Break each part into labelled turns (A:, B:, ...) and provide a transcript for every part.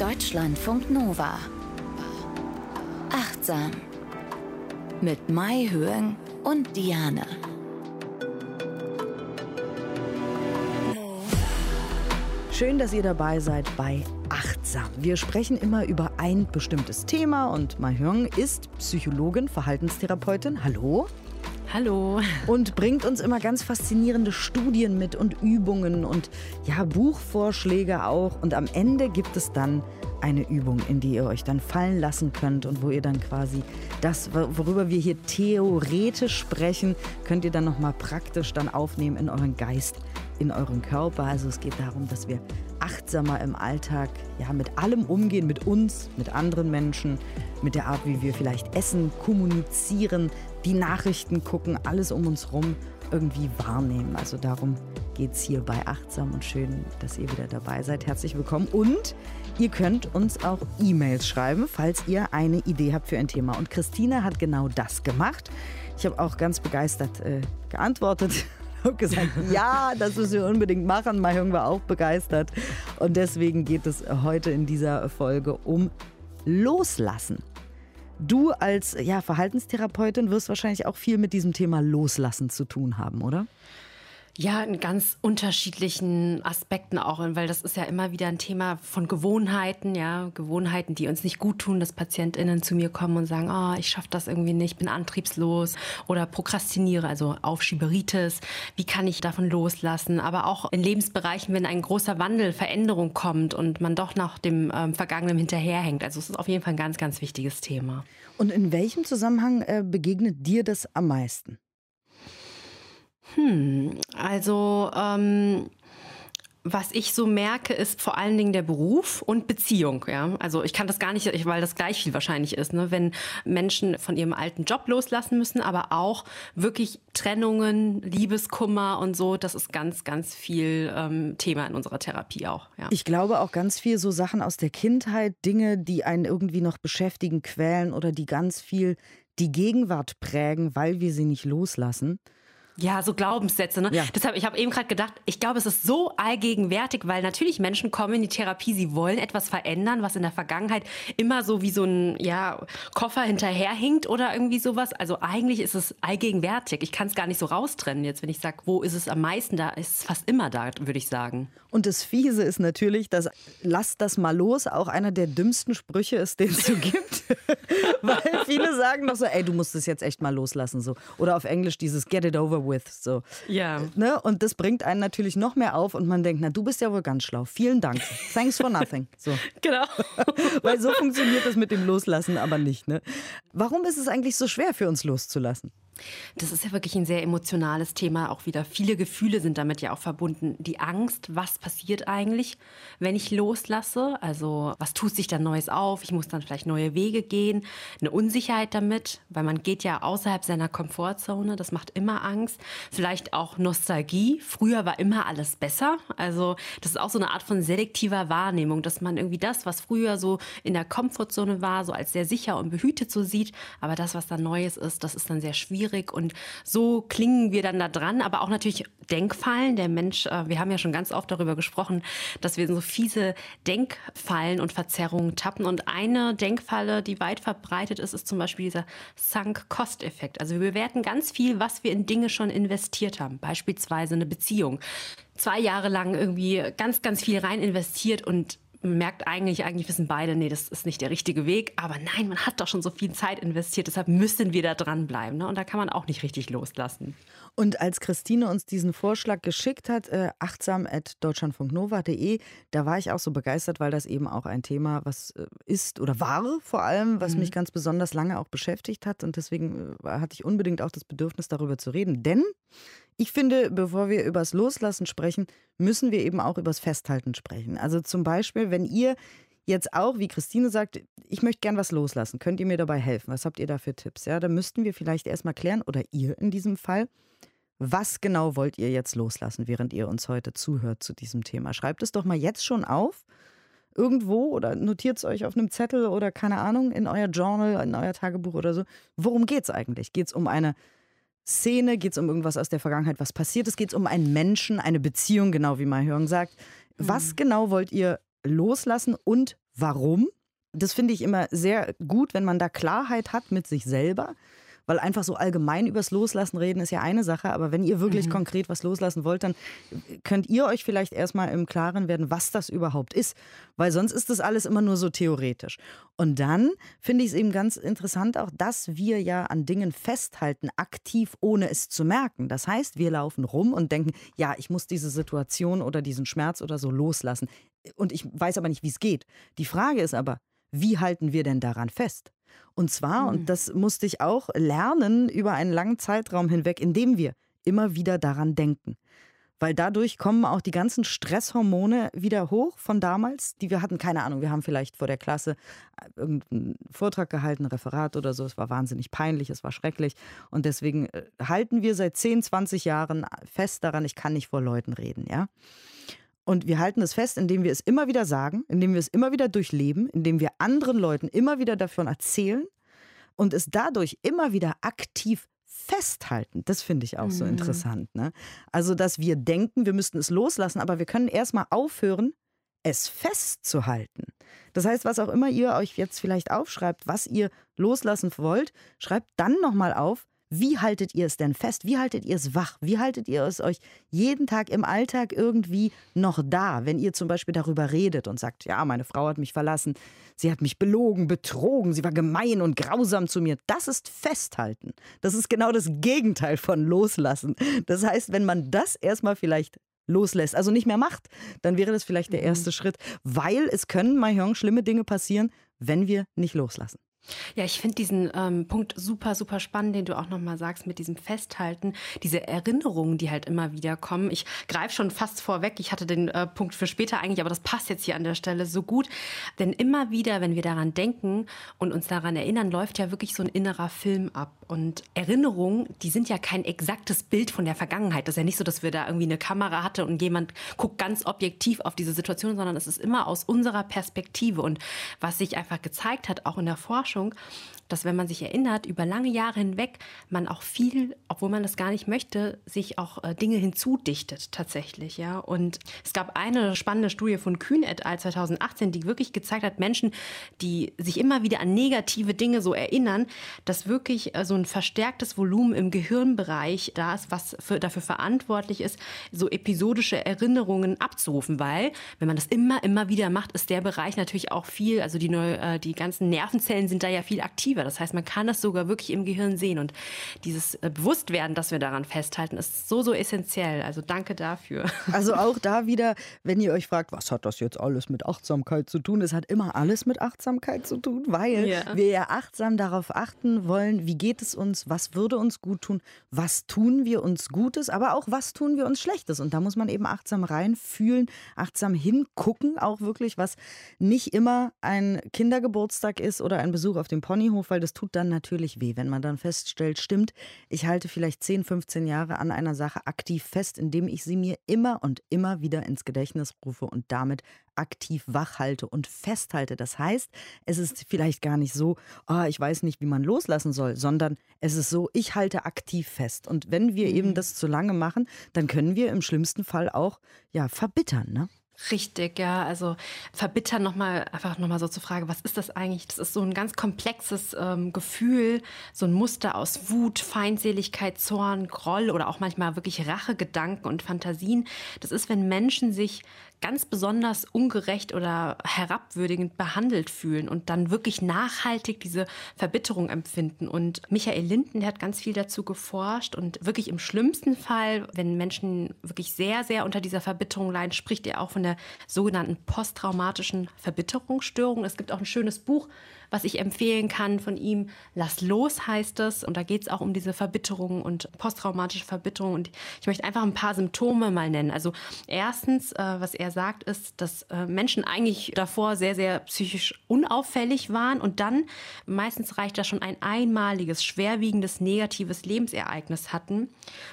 A: Deutschlandfunk Nova. Achtsam. Mit Mai Höhen und Diane.
B: Schön, dass ihr dabei seid bei Achtsam. Wir sprechen immer über ein bestimmtes Thema und Mai Hyung ist Psychologin, Verhaltenstherapeutin. Hallo.
C: Hallo.
B: Und bringt uns immer ganz faszinierende Studien mit und Übungen und ja, Buchvorschläge auch. Und am Ende gibt es dann eine Übung, in die ihr euch dann fallen lassen könnt und wo ihr dann quasi das, worüber wir hier theoretisch sprechen, könnt ihr dann nochmal praktisch dann aufnehmen in euren Geist, in euren Körper. Also es geht darum, dass wir achtsamer im Alltag ja, mit allem umgehen, mit uns, mit anderen Menschen, mit der Art, wie wir vielleicht essen, kommunizieren, die Nachrichten gucken, alles um uns herum irgendwie wahrnehmen. Also darum geht es hier bei Achtsam und schön, dass ihr wieder dabei seid. Herzlich willkommen und ihr könnt uns auch E-Mails schreiben, falls ihr eine Idee habt für ein Thema. Und Christine hat genau das gemacht. Ich habe auch ganz begeistert äh, geantwortet. habe gesagt, ja, das müssen wir unbedingt machen. Mahjong war auch begeistert. Und deswegen geht es heute in dieser Folge um Loslassen. Du als ja, Verhaltenstherapeutin wirst wahrscheinlich auch viel mit diesem Thema Loslassen zu tun haben, oder?
C: Ja, in ganz unterschiedlichen Aspekten auch, weil das ist ja immer wieder ein Thema von Gewohnheiten, ja, Gewohnheiten, die uns nicht gut tun, dass PatientInnen zu mir kommen und sagen, oh, ich schaffe das irgendwie nicht, bin antriebslos oder prokrastiniere, also Aufschieberitis. Wie kann ich davon loslassen? Aber auch in Lebensbereichen, wenn ein großer Wandel, Veränderung kommt und man doch nach dem ähm, Vergangenen hinterherhängt. Also es ist auf jeden Fall ein ganz, ganz wichtiges Thema.
B: Und in welchem Zusammenhang äh, begegnet dir das am meisten?
C: Hm, also ähm, was ich so merke, ist vor allen Dingen der Beruf und Beziehung. Ja? Also ich kann das gar nicht, weil das gleich viel wahrscheinlich ist, ne? wenn Menschen von ihrem alten Job loslassen müssen, aber auch wirklich Trennungen, Liebeskummer und so. Das ist ganz, ganz viel ähm, Thema in unserer Therapie auch. Ja.
B: Ich glaube auch ganz viel so Sachen aus der Kindheit, Dinge, die einen irgendwie noch beschäftigen, quälen oder die ganz viel die Gegenwart prägen, weil wir sie nicht loslassen.
C: Ja, so Glaubenssätze. Ne? Ja. Deshalb, ich habe eben gerade gedacht, ich glaube, es ist so allgegenwärtig, weil natürlich Menschen kommen in die Therapie, sie wollen etwas verändern, was in der Vergangenheit immer so wie so ein ja, Koffer hinterherhinkt oder irgendwie sowas. Also eigentlich ist es allgegenwärtig. Ich kann es gar nicht so raustrennen jetzt, wenn ich sage, wo ist es am meisten da, ist es fast immer da, würde ich sagen.
B: Und das Fiese ist natürlich, dass lass das mal los auch einer der dümmsten Sprüche ist, den es so gibt. weil viele sagen doch so, ey, du musst es jetzt echt mal loslassen. so Oder auf Englisch dieses Get it over with with. So.
C: Ja.
B: Ne? Und das bringt einen natürlich noch mehr auf und man denkt, na, du bist ja wohl ganz schlau. Vielen Dank. Thanks for nothing. So.
C: Genau.
B: Weil so funktioniert das mit dem Loslassen aber nicht. Ne? Warum ist es eigentlich so schwer für uns loszulassen?
C: Das ist ja wirklich ein sehr emotionales Thema, auch wieder. Viele Gefühle sind damit ja auch verbunden. Die Angst, was passiert eigentlich, wenn ich loslasse? Also, was tut sich dann Neues auf? Ich muss dann vielleicht neue Wege gehen. Eine Unsicherheit damit, weil man geht ja außerhalb seiner Komfortzone. Das macht immer Angst. Vielleicht auch Nostalgie. Früher war immer alles besser. Also, das ist auch so eine Art von selektiver Wahrnehmung, dass man irgendwie das, was früher so in der Komfortzone war, so als sehr sicher und behütet so sieht. Aber das, was dann Neues ist, das ist dann sehr schwierig schwierig und so klingen wir dann da dran, aber auch natürlich Denkfallen. Der Mensch, äh, wir haben ja schon ganz oft darüber gesprochen, dass wir in so fiese Denkfallen und Verzerrungen tappen und eine Denkfalle, die weit verbreitet ist, ist zum Beispiel dieser Sunk-Cost-Effekt. Also wir bewerten ganz viel, was wir in Dinge schon investiert haben, beispielsweise eine Beziehung. Zwei Jahre lang irgendwie ganz, ganz viel rein investiert und merkt eigentlich, eigentlich wissen beide, nee, das ist nicht der richtige Weg. Aber nein, man hat doch schon so viel Zeit investiert, deshalb müssen wir da dranbleiben. Ne? Und da kann man auch nicht richtig loslassen.
B: Und als Christine uns diesen Vorschlag geschickt hat, äh, achtsam.deutschlandfunknova.de, da war ich auch so begeistert, weil das eben auch ein Thema, was äh, ist oder war vor allem, was mhm. mich ganz besonders lange auch beschäftigt hat. Und deswegen äh, hatte ich unbedingt auch das Bedürfnis, darüber zu reden. Denn ich finde, bevor wir übers Loslassen sprechen, müssen wir eben auch übers Festhalten sprechen. Also zum Beispiel, wenn ihr jetzt auch, wie Christine sagt, ich möchte gern was loslassen, könnt ihr mir dabei helfen? Was habt ihr da für Tipps? Ja, da müssten wir vielleicht erstmal klären, oder ihr in diesem Fall, was genau wollt ihr jetzt loslassen, während ihr uns heute zuhört zu diesem Thema? Schreibt es doch mal jetzt schon auf, irgendwo oder notiert es euch auf einem Zettel oder keine Ahnung, in euer Journal, in euer Tagebuch oder so. Worum geht es eigentlich? Geht es um eine Szene? Geht es um irgendwas aus der Vergangenheit, was passiert ist? Geht es um einen Menschen, eine Beziehung, genau wie Mahjong sagt? Was mhm. genau wollt ihr loslassen und warum. Das finde ich immer sehr gut, wenn man da Klarheit hat mit sich selber. Weil einfach so allgemein übers Loslassen reden ist ja eine Sache, aber wenn ihr wirklich mhm. konkret was loslassen wollt, dann könnt ihr euch vielleicht erstmal im Klaren werden, was das überhaupt ist. Weil sonst ist das alles immer nur so theoretisch. Und dann finde ich es eben ganz interessant auch, dass wir ja an Dingen festhalten, aktiv, ohne es zu merken. Das heißt, wir laufen rum und denken, ja, ich muss diese Situation oder diesen Schmerz oder so loslassen. Und ich weiß aber nicht, wie es geht. Die Frage ist aber, wie halten wir denn daran fest? Und zwar, mhm. und das musste ich auch lernen über einen langen Zeitraum hinweg, indem wir immer wieder daran denken. Weil dadurch kommen auch die ganzen Stresshormone wieder hoch von damals, die wir hatten. Keine Ahnung, wir haben vielleicht vor der Klasse äh, irgendeinen Vortrag gehalten, ein Referat oder so. Es war wahnsinnig peinlich, es war schrecklich. Und deswegen äh, halten wir seit 10, 20 Jahren fest daran, ich kann nicht vor Leuten reden, ja. Und wir halten es fest, indem wir es immer wieder sagen, indem wir es immer wieder durchleben, indem wir anderen Leuten immer wieder davon erzählen und es dadurch immer wieder aktiv festhalten. Das finde ich auch mhm. so interessant. Ne? Also, dass wir denken, wir müssten es loslassen, aber wir können erstmal aufhören, es festzuhalten. Das heißt, was auch immer ihr euch jetzt vielleicht aufschreibt, was ihr loslassen wollt, schreibt dann nochmal auf, wie haltet ihr es denn fest? Wie haltet ihr es wach? Wie haltet ihr es euch jeden Tag im Alltag irgendwie noch da, wenn ihr zum Beispiel darüber redet und sagt, ja, meine Frau hat mich verlassen, sie hat mich belogen, betrogen, sie war gemein und grausam zu mir. Das ist Festhalten. Das ist genau das Gegenteil von Loslassen. Das heißt, wenn man das erstmal vielleicht loslässt, also nicht mehr macht, dann wäre das vielleicht der mhm. erste mhm. Schritt, weil es können, Mahjong, schlimme Dinge passieren, wenn wir nicht loslassen.
C: Ja, ich finde diesen ähm, Punkt super, super spannend, den du auch nochmal sagst mit diesem Festhalten, diese Erinnerungen, die halt immer wieder kommen. Ich greife schon fast vorweg, ich hatte den äh, Punkt für später eigentlich, aber das passt jetzt hier an der Stelle so gut. Denn immer wieder, wenn wir daran denken und uns daran erinnern, läuft ja wirklich so ein innerer Film ab. Und Erinnerungen, die sind ja kein exaktes Bild von der Vergangenheit. Das ist ja nicht so, dass wir da irgendwie eine Kamera hatten und jemand guckt ganz objektiv auf diese Situation, sondern es ist immer aus unserer Perspektive. Und was sich einfach gezeigt hat, auch in der Forschung, Forschung, dass wenn man sich erinnert, über lange Jahre hinweg man auch viel, obwohl man das gar nicht möchte, sich auch äh, Dinge hinzudichtet tatsächlich, ja. Und es gab eine spannende Studie von Kühn et al. 2018, die wirklich gezeigt hat, Menschen, die sich immer wieder an negative Dinge so erinnern, dass wirklich äh, so ein verstärktes Volumen im Gehirnbereich da ist, was für, dafür verantwortlich ist, so episodische Erinnerungen abzurufen, weil wenn man das immer, immer wieder macht, ist der Bereich natürlich auch viel, also die, Neu äh, die ganzen Nervenzellen sind da ja viel aktiver. Das heißt, man kann es sogar wirklich im Gehirn sehen. Und dieses äh, Bewusstwerden, dass wir daran festhalten, ist so, so essentiell. Also danke dafür.
B: Also auch da wieder, wenn ihr euch fragt, was hat das jetzt alles mit Achtsamkeit zu tun? Es hat immer alles mit Achtsamkeit zu tun, weil ja. wir ja achtsam darauf achten wollen, wie geht es uns, was würde uns gut tun, was tun wir uns Gutes, aber auch was tun wir uns Schlechtes. Und da muss man eben achtsam reinfühlen, achtsam hingucken, auch wirklich, was nicht immer ein Kindergeburtstag ist oder ein Besuch auf dem Ponyhof, weil das tut dann natürlich weh, wenn man dann feststellt, stimmt, ich halte vielleicht 10, 15 Jahre an einer Sache aktiv fest, indem ich sie mir immer und immer wieder ins Gedächtnis rufe und damit aktiv wach halte und festhalte. Das heißt, es ist vielleicht gar nicht so, oh, ich weiß nicht, wie man loslassen soll, sondern es ist so, ich halte aktiv fest. Und wenn wir mhm. eben das zu lange machen, dann können wir im schlimmsten Fall auch ja verbittern. Ne?
C: Richtig, ja. Also verbittern nochmal, einfach nochmal so zur Frage, was ist das eigentlich? Das ist so ein ganz komplexes ähm, Gefühl, so ein Muster aus Wut, Feindseligkeit, Zorn, Groll oder auch manchmal wirklich Rachegedanken und Fantasien. Das ist, wenn Menschen sich ganz besonders ungerecht oder herabwürdigend behandelt fühlen und dann wirklich nachhaltig diese Verbitterung empfinden. Und Michael Linden, der hat ganz viel dazu geforscht und wirklich im schlimmsten Fall, wenn Menschen wirklich sehr, sehr unter dieser Verbitterung leiden, spricht er auch von der sogenannten posttraumatischen Verbitterungsstörung. Es gibt auch ein schönes Buch, was ich empfehlen kann von ihm. Lass los heißt es. Und da geht es auch um diese Verbitterung und posttraumatische Verbitterung. Und ich möchte einfach ein paar Symptome mal nennen. Also erstens, äh, was er sagt, ist, dass äh, Menschen eigentlich davor sehr, sehr psychisch unauffällig waren. Und dann meistens reicht da schon ein einmaliges, schwerwiegendes, negatives Lebensereignis hatten,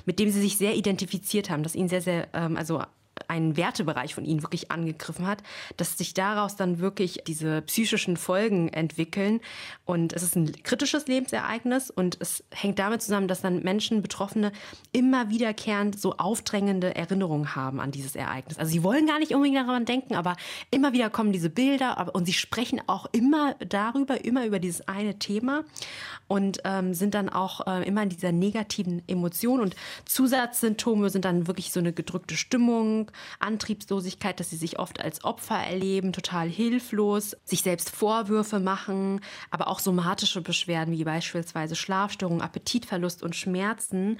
C: mit dem sie sich sehr identifiziert haben, das ihnen sehr, sehr, ähm, also einen Wertebereich von ihnen wirklich angegriffen hat, dass sich daraus dann wirklich diese psychischen Folgen entwickeln. Und es ist ein kritisches Lebensereignis und es hängt damit zusammen, dass dann Menschen, Betroffene, immer wiederkehrend so aufdrängende Erinnerungen haben an dieses Ereignis. Also sie wollen gar nicht unbedingt daran denken, aber immer wieder kommen diese Bilder und sie sprechen auch immer darüber, immer über dieses eine Thema und ähm, sind dann auch äh, immer in dieser negativen Emotion. Und Zusatzsymptome sind dann wirklich so eine gedrückte Stimmung, Antriebslosigkeit, dass sie sich oft als Opfer erleben, total hilflos, sich selbst Vorwürfe machen, aber auch somatische Beschwerden wie beispielsweise Schlafstörungen, Appetitverlust und Schmerzen.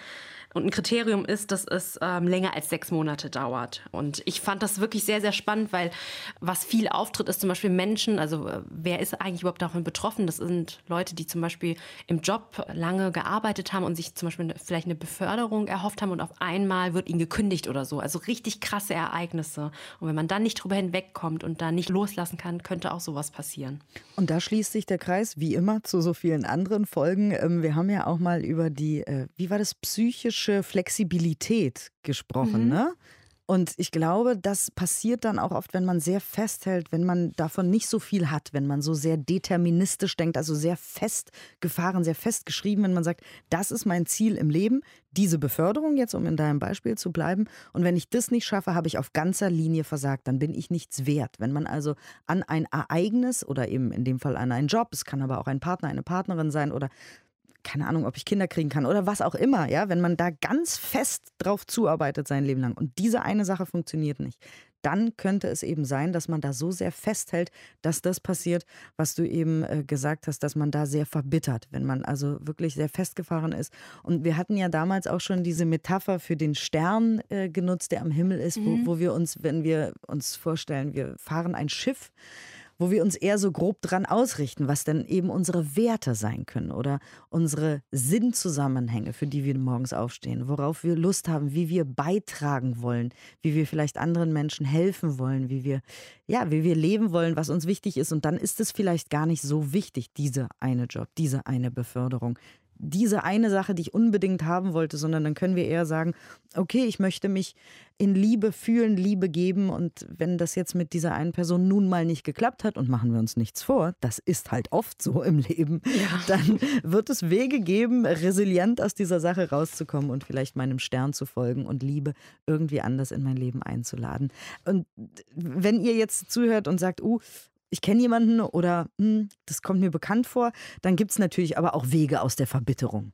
C: Und ein Kriterium ist, dass es ähm, länger als sechs Monate dauert. Und ich fand das wirklich sehr, sehr spannend, weil was viel auftritt, ist zum Beispiel Menschen, also äh, wer ist eigentlich überhaupt davon betroffen? Das sind Leute, die zum Beispiel im Job lange gearbeitet haben und sich zum Beispiel vielleicht eine Beförderung erhofft haben und auf einmal wird ihnen gekündigt oder so. Also richtig krasse Ereignisse. Und wenn man dann nicht drüber hinwegkommt und da nicht loslassen kann, könnte auch sowas passieren.
B: Und da schließt sich der Kreis, wie immer, zu so vielen anderen Folgen. Ähm, wir haben ja auch mal über die, äh, wie war das, psychische Flexibilität gesprochen, mhm. ne? Und ich glaube, das passiert dann auch oft, wenn man sehr festhält, wenn man davon nicht so viel hat, wenn man so sehr deterministisch denkt, also sehr festgefahren, sehr festgeschrieben, wenn man sagt, das ist mein Ziel im Leben, diese Beförderung jetzt, um in deinem Beispiel zu bleiben. Und wenn ich das nicht schaffe, habe ich auf ganzer Linie versagt, dann bin ich nichts wert. Wenn man also an ein Ereignis oder eben in dem Fall an einen Job, es kann aber auch ein Partner, eine Partnerin sein oder keine Ahnung, ob ich Kinder kriegen kann oder was auch immer, ja, wenn man da ganz fest drauf zuarbeitet sein Leben lang und diese eine Sache funktioniert nicht, dann könnte es eben sein, dass man da so sehr festhält, dass das passiert, was du eben äh, gesagt hast, dass man da sehr verbittert, wenn man also wirklich sehr festgefahren ist. Und wir hatten ja damals auch schon diese Metapher für den Stern äh, genutzt, der am Himmel ist, mhm. wo, wo wir uns, wenn wir uns vorstellen, wir fahren ein Schiff, wo wir uns eher so grob dran ausrichten, was denn eben unsere Werte sein können oder unsere Sinnzusammenhänge, für die wir morgens aufstehen, worauf wir Lust haben, wie wir beitragen wollen, wie wir vielleicht anderen Menschen helfen wollen, wie wir ja, wie wir leben wollen, was uns wichtig ist. Und dann ist es vielleicht gar nicht so wichtig, dieser eine Job, diese eine Beförderung, diese eine Sache, die ich unbedingt haben wollte, sondern dann können wir eher sagen, okay, ich möchte mich in Liebe fühlen, Liebe geben und wenn das jetzt mit dieser einen Person nun mal nicht geklappt hat und machen wir uns nichts vor, das ist halt oft so im Leben, ja. dann wird es Wege geben, resilient aus dieser Sache rauszukommen und vielleicht meinem Stern zu folgen und Liebe irgendwie anders in mein Leben einzuladen. Und wenn ihr jetzt zuhört und sagt, uh, ich kenne jemanden oder hm, das kommt mir bekannt vor, dann gibt es natürlich aber auch Wege aus der Verbitterung.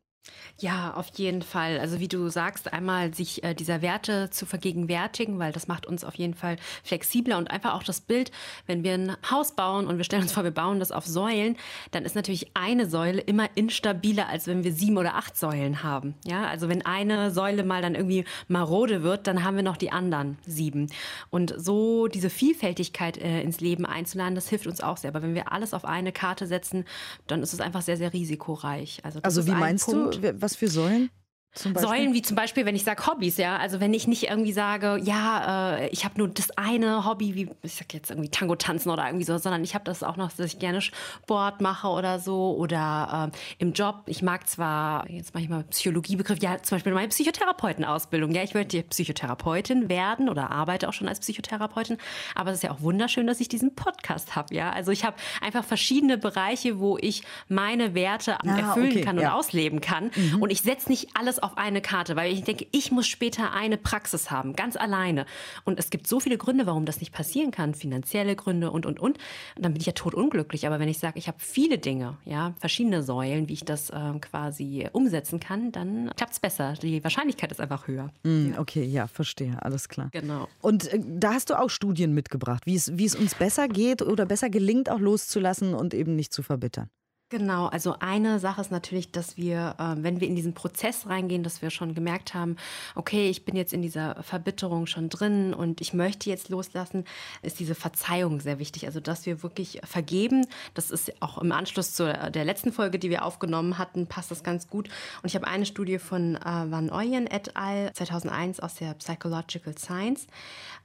C: Ja, auf jeden Fall. Also wie du sagst, einmal sich äh, dieser Werte zu vergegenwärtigen, weil das macht uns auf jeden Fall flexibler und einfach auch das Bild, wenn wir ein Haus bauen und wir stellen uns vor, wir bauen das auf Säulen, dann ist natürlich eine Säule immer instabiler, als wenn wir sieben oder acht Säulen haben. Ja, also wenn eine Säule mal dann irgendwie marode wird, dann haben wir noch die anderen sieben. Und so diese Vielfältigkeit äh, ins Leben einzuladen, das hilft uns auch sehr. Aber wenn wir alles auf eine Karte setzen, dann ist es einfach sehr, sehr risikoreich.
B: Also, also wie meinst Punkt. du? Was für Säulen?
C: Säulen wie zum Beispiel, wenn ich sage Hobbys, ja. Also wenn ich nicht irgendwie sage, ja, äh, ich habe nur das eine Hobby, wie ich sag jetzt irgendwie Tango tanzen oder irgendwie so, sondern ich habe das auch noch, dass ich gerne Sport mache oder so oder äh, im Job. Ich mag zwar jetzt mache ich mal Psychologiebegriff, ja zum Beispiel meine Psychotherapeutenausbildung. Ja, ich möchte Psychotherapeutin werden oder arbeite auch schon als Psychotherapeutin. Aber es ist ja auch wunderschön, dass ich diesen Podcast habe. Ja, also ich habe einfach verschiedene Bereiche, wo ich meine Werte ah, erfüllen okay, kann und ja. ausleben kann. Mhm. Und ich setze nicht alles auf eine Karte, weil ich denke, ich muss später eine Praxis haben, ganz alleine. Und es gibt so viele Gründe, warum das nicht passieren kann, finanzielle Gründe und und und. dann bin ich ja totunglücklich. Aber wenn ich sage, ich habe viele Dinge, ja, verschiedene Säulen, wie ich das äh, quasi umsetzen kann, dann klappt es besser. Die Wahrscheinlichkeit ist einfach höher.
B: Mm, okay, ja, verstehe, alles klar.
C: Genau.
B: Und äh, da hast du auch Studien mitgebracht, wie es, wie es uns besser geht oder besser gelingt, auch loszulassen und eben nicht zu verbittern.
C: Genau, also eine Sache ist natürlich, dass wir, äh, wenn wir in diesen Prozess reingehen, dass wir schon gemerkt haben, okay, ich bin jetzt in dieser Verbitterung schon drin und ich möchte jetzt loslassen, ist diese Verzeihung sehr wichtig. Also, dass wir wirklich vergeben. Das ist auch im Anschluss zu der letzten Folge, die wir aufgenommen hatten, passt das ganz gut. Und ich habe eine Studie von äh, Van Ooyen et al. 2001 aus der Psychological Science,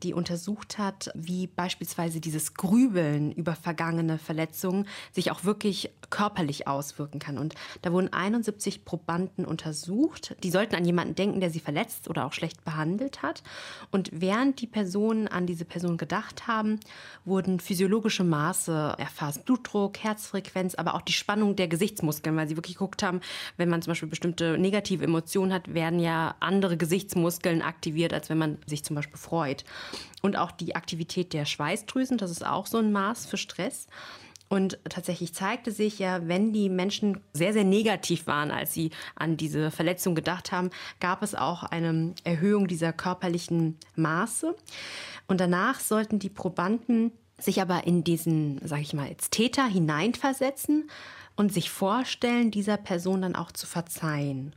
C: die untersucht hat, wie beispielsweise dieses Grübeln über vergangene Verletzungen sich auch wirklich körperlich körperlich auswirken kann. Und da wurden 71 Probanden untersucht. Die sollten an jemanden denken, der sie verletzt oder auch schlecht behandelt hat. Und während die Personen an diese Person gedacht haben, wurden physiologische Maße erfasst. Blutdruck, Herzfrequenz, aber auch die Spannung der Gesichtsmuskeln, weil sie wirklich geguckt haben, wenn man zum Beispiel bestimmte negative Emotionen hat, werden ja andere Gesichtsmuskeln aktiviert, als wenn man sich zum Beispiel freut. Und auch die Aktivität der Schweißdrüsen, das ist auch so ein Maß für Stress. Und tatsächlich zeigte sich ja, wenn die Menschen sehr, sehr negativ waren, als sie an diese Verletzung gedacht haben, gab es auch eine Erhöhung dieser körperlichen Maße. Und danach sollten die Probanden sich aber in diesen, sage ich mal, als Täter hineinversetzen und sich vorstellen, dieser Person dann auch zu verzeihen.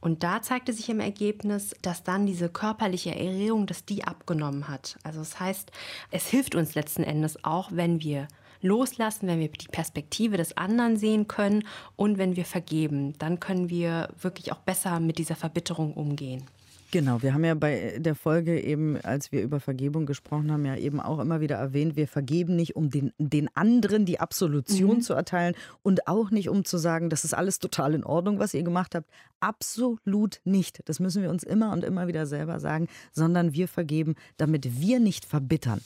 C: Und da zeigte sich im Ergebnis, dass dann diese körperliche Erregung, dass die abgenommen hat. Also das heißt, es hilft uns letzten Endes auch, wenn wir loslassen, wenn wir die Perspektive des anderen sehen können und wenn wir vergeben, dann können wir wirklich auch besser mit dieser Verbitterung umgehen.
B: Genau, wir haben ja bei der Folge eben, als wir über Vergebung gesprochen haben, ja eben auch immer wieder erwähnt, wir vergeben nicht, um den, den anderen die Absolution mhm. zu erteilen und auch nicht, um zu sagen, das ist alles total in Ordnung, was ihr gemacht habt. Absolut nicht. Das müssen wir uns immer und immer wieder selber sagen, sondern wir vergeben, damit wir nicht verbittern.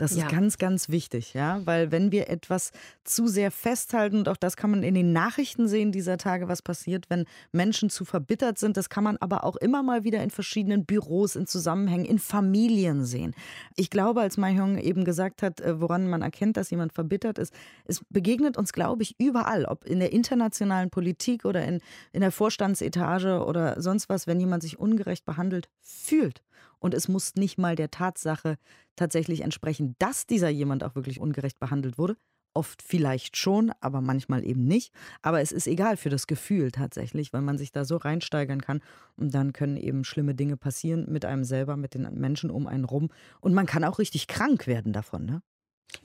B: Das ja. ist ganz, ganz wichtig, ja, weil wenn wir etwas zu sehr festhalten, und auch das kann man in den Nachrichten sehen dieser Tage, was passiert, wenn Menschen zu verbittert sind, das kann man aber auch immer mal wieder in verschiedenen Büros, in Zusammenhängen, in Familien sehen. Ich glaube, als Mai Hyung eben gesagt hat, äh, woran man erkennt, dass jemand verbittert ist, es begegnet uns, glaube ich, überall, ob in der internationalen Politik oder in, in der Vorstandsetage oder sonst was, wenn jemand sich ungerecht behandelt fühlt und es muss nicht mal der Tatsache tatsächlich entsprechen, dass dieser jemand auch wirklich ungerecht behandelt wurde. Oft vielleicht schon, aber manchmal eben nicht. Aber es ist egal für das Gefühl tatsächlich, weil man sich da so reinsteigern kann. Und dann können eben schlimme Dinge passieren mit einem selber, mit den Menschen um einen rum. Und man kann auch richtig krank werden davon. Ne?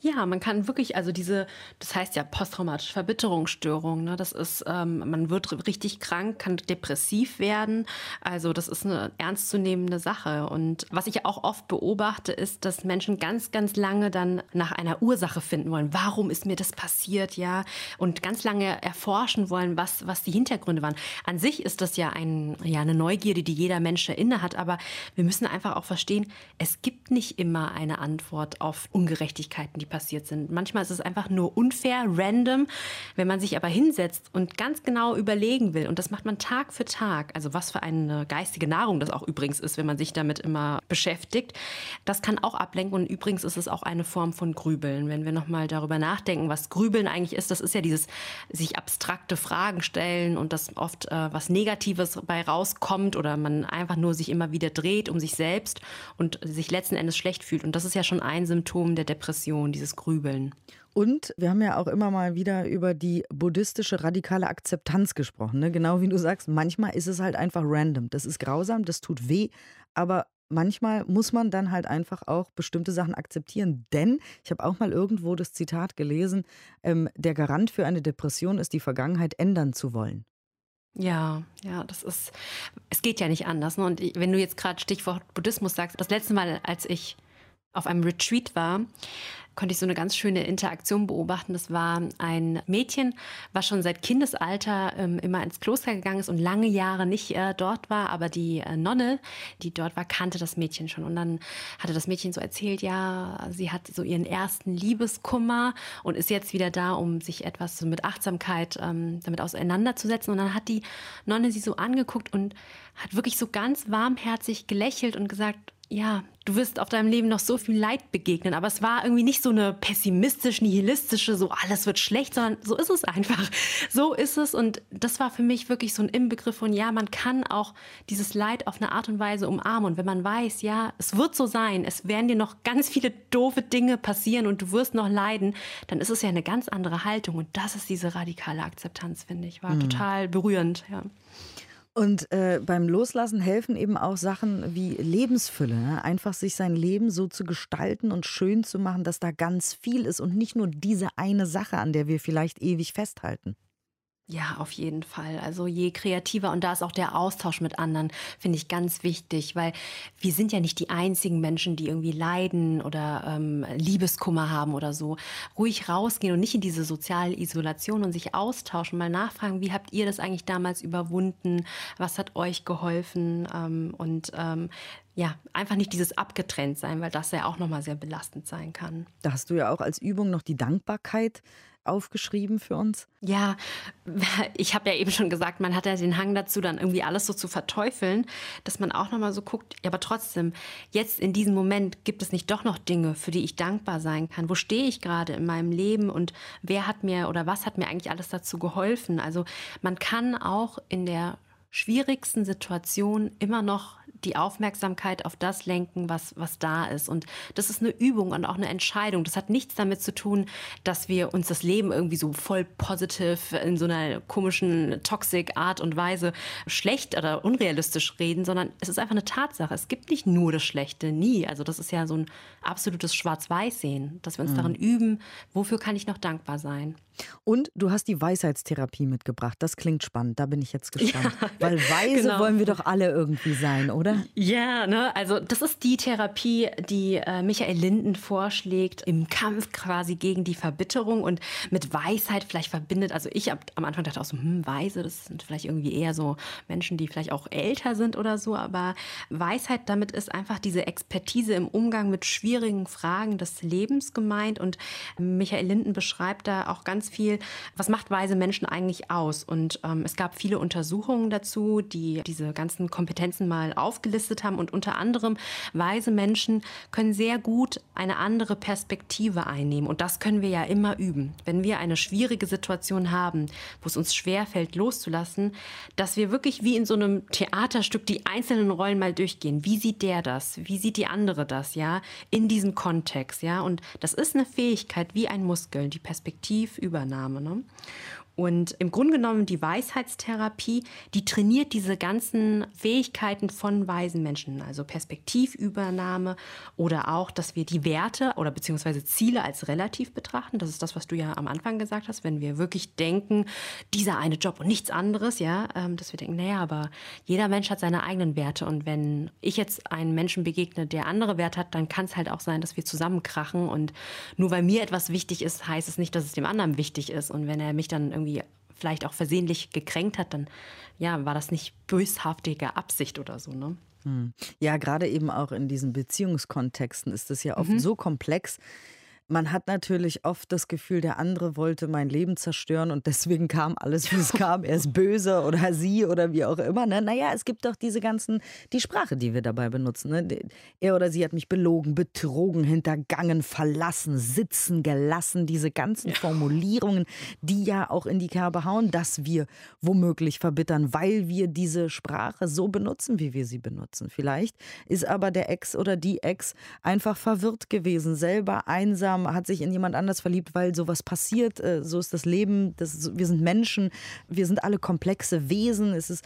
C: Ja, man kann wirklich, also diese, das heißt ja posttraumatische Verbitterungsstörung, ne? das ist, ähm, man wird richtig krank, kann depressiv werden, also das ist eine ernstzunehmende Sache. Und was ich auch oft beobachte, ist, dass Menschen ganz, ganz lange dann nach einer Ursache finden wollen. Warum ist mir das passiert, ja? Und ganz lange erforschen wollen, was, was die Hintergründe waren. An sich ist das ja, ein, ja eine Neugierde, die jeder Mensch inne hat, aber wir müssen einfach auch verstehen, es gibt nicht immer eine Antwort auf Ungerechtigkeit Krankheiten, die passiert sind. Manchmal ist es einfach nur unfair, random. Wenn man sich aber hinsetzt und ganz genau überlegen will, und das macht man Tag für Tag, also was für eine geistige Nahrung das auch übrigens ist, wenn man sich damit immer beschäftigt, das kann auch ablenken. Und übrigens ist es auch eine Form von Grübeln. Wenn wir nochmal darüber nachdenken, was Grübeln eigentlich ist, das ist ja dieses sich abstrakte Fragen stellen und das oft äh, was Negatives bei rauskommt oder man einfach nur sich immer wieder dreht um sich selbst und sich letzten Endes schlecht fühlt. Und das ist ja schon ein Symptom der Depression. Meditation, dieses Grübeln.
B: Und wir haben ja auch immer mal wieder über die buddhistische radikale Akzeptanz gesprochen. Ne? Genau wie du sagst, manchmal ist es halt einfach random. Das ist grausam, das tut weh, aber manchmal muss man dann halt einfach auch bestimmte Sachen akzeptieren. Denn ich habe auch mal irgendwo das Zitat gelesen, ähm, der Garant für eine Depression ist die Vergangenheit ändern zu wollen.
C: Ja, ja, das ist, es geht ja nicht anders. Ne? Und wenn du jetzt gerade Stichwort Buddhismus sagst, das letzte Mal, als ich auf einem Retreat war, konnte ich so eine ganz schöne Interaktion beobachten. Das war ein Mädchen, was schon seit Kindesalter ähm, immer ins Kloster gegangen ist und lange Jahre nicht äh, dort war, aber die äh, Nonne, die dort war, kannte das Mädchen schon. Und dann hatte das Mädchen so erzählt, ja, sie hat so ihren ersten Liebeskummer und ist jetzt wieder da, um sich etwas so mit Achtsamkeit ähm, damit auseinanderzusetzen. Und dann hat die Nonne sie so angeguckt und hat wirklich so ganz warmherzig gelächelt und gesagt, ja, du wirst auf deinem Leben noch so viel Leid begegnen, aber es war irgendwie nicht so eine pessimistisch, nihilistische, so alles wird schlecht, sondern so ist es einfach. So ist es und das war für mich wirklich so ein Inbegriff von, ja, man kann auch dieses Leid auf eine Art und Weise umarmen und wenn man weiß, ja, es wird so sein, es werden dir noch ganz viele doofe Dinge passieren und du wirst noch leiden, dann ist es ja eine ganz andere Haltung und das ist diese radikale Akzeptanz, finde ich, war mhm. total berührend, ja.
B: Und äh, beim Loslassen helfen eben auch Sachen wie Lebensfülle. Ne? Einfach sich sein Leben so zu gestalten und schön zu machen, dass da ganz viel ist und nicht nur diese eine Sache, an der wir vielleicht ewig festhalten.
C: Ja, auf jeden Fall. Also je kreativer und da ist auch der Austausch mit anderen, finde ich ganz wichtig, weil wir sind ja nicht die einzigen Menschen, die irgendwie leiden oder ähm, Liebeskummer haben oder so. Ruhig rausgehen und nicht in diese soziale Isolation und sich austauschen, mal nachfragen, wie habt ihr das eigentlich damals überwunden? Was hat euch geholfen? Ähm, und ähm, ja, einfach nicht dieses abgetrennt sein, weil das ja auch nochmal sehr belastend sein kann.
B: Da hast du ja auch als Übung noch die Dankbarkeit aufgeschrieben für uns?
C: Ja, ich habe ja eben schon gesagt, man hat ja den Hang dazu, dann irgendwie alles so zu verteufeln, dass man auch nochmal so guckt, ja, aber trotzdem, jetzt in diesem Moment gibt es nicht doch noch Dinge, für die ich dankbar sein kann. Wo stehe ich gerade in meinem Leben und wer hat mir oder was hat mir eigentlich alles dazu geholfen? Also man kann auch in der schwierigsten Situation immer noch die Aufmerksamkeit auf das lenken, was, was da ist. Und das ist eine Übung und auch eine Entscheidung. Das hat nichts damit zu tun, dass wir uns das Leben irgendwie so voll positiv in so einer komischen, toxic Art und Weise schlecht oder unrealistisch reden, sondern es ist einfach eine Tatsache. Es gibt nicht nur das Schlechte, nie. Also das ist ja so ein absolutes Schwarz-Weiß-Sehen, dass wir uns mhm. darin üben, wofür kann ich noch dankbar sein.
B: Und du hast die Weisheitstherapie mitgebracht. Das klingt spannend. Da bin ich jetzt gespannt. Ja, Weil weise genau. wollen wir doch alle irgendwie sein, oder?
C: Ja, ne? also das ist die Therapie, die äh, Michael Linden vorschlägt im Kampf quasi gegen die Verbitterung und mit Weisheit vielleicht verbindet. Also ich hab, am Anfang dachte auch so, hm, weise, das sind vielleicht irgendwie eher so Menschen, die vielleicht auch älter sind oder so. Aber Weisheit damit ist einfach diese Expertise im Umgang mit schwierigen Fragen des Lebens gemeint. Und Michael Linden beschreibt da auch ganz ganz viel, was macht weise Menschen eigentlich aus? Und ähm, es gab viele Untersuchungen dazu, die diese ganzen Kompetenzen mal aufgelistet haben. Und unter anderem, weise Menschen können sehr gut eine andere Perspektive einnehmen. Und das können wir ja immer üben. Wenn wir eine schwierige Situation haben, wo es uns schwerfällt, loszulassen, dass wir wirklich wie in so einem Theaterstück die einzelnen Rollen mal durchgehen. Wie sieht der das? Wie sieht die andere das? Ja, in diesem Kontext. Ja, und das ist eine Fähigkeit wie ein Muskel, die Perspektiv über Übernahme. Ne? Und im Grunde genommen die Weisheitstherapie, die trainiert diese ganzen Fähigkeiten von weisen Menschen, also Perspektivübernahme oder auch, dass wir die Werte oder beziehungsweise Ziele als relativ betrachten. Das ist das, was du ja am Anfang gesagt hast, wenn wir wirklich denken, dieser eine Job und nichts anderes, ja, ähm, dass wir denken, naja, aber jeder Mensch hat seine eigenen Werte. Und wenn ich jetzt einen Menschen begegne, der andere Werte hat, dann kann es halt auch sein, dass wir zusammenkrachen. Und nur weil mir etwas wichtig ist, heißt es nicht, dass es dem anderen wichtig ist. Und wenn er mich dann irgendwie vielleicht auch versehentlich gekränkt hat, dann ja, war das nicht böshaftige Absicht oder so, ne?
B: Hm. Ja, gerade eben auch in diesen Beziehungskontexten ist es ja oft mhm. so komplex, man hat natürlich oft das Gefühl, der andere wollte mein Leben zerstören und deswegen kam alles, wie es kam. Er ist böse oder sie oder wie auch immer. Ne? Naja, es gibt doch diese ganzen, die Sprache, die wir dabei benutzen. Ne? Er oder sie hat mich belogen, betrogen, hintergangen, verlassen, sitzen gelassen. Diese ganzen Formulierungen, die ja auch in die Kerbe hauen, dass wir womöglich verbittern, weil wir diese Sprache so benutzen, wie wir sie benutzen. Vielleicht ist aber der Ex oder die Ex einfach verwirrt gewesen, selber einsam einsam, hat sich in jemand anders verliebt, weil sowas passiert. Äh, so ist das Leben. Das wir sind Menschen. Wir sind alle komplexe Wesen. Es ist